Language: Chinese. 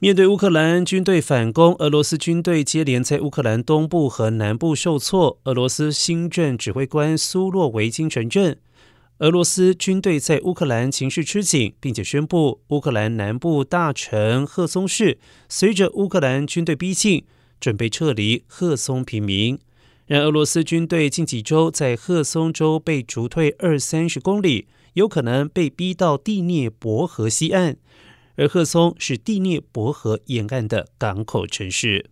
面对乌克兰军队反攻，俄罗斯军队接连在乌克兰东部和南部受挫。俄罗斯新任指挥官苏洛维金承认，俄罗斯军队在乌克兰情势吃紧，并且宣布乌克兰南部大城赫松市随着乌克兰军队逼近，准备撤离赫松平民。然俄罗斯军队近几周在赫松州被逐退二三十公里，有可能被逼到第聂伯河西岸。而赫松是第聂伯河沿岸的港口城市。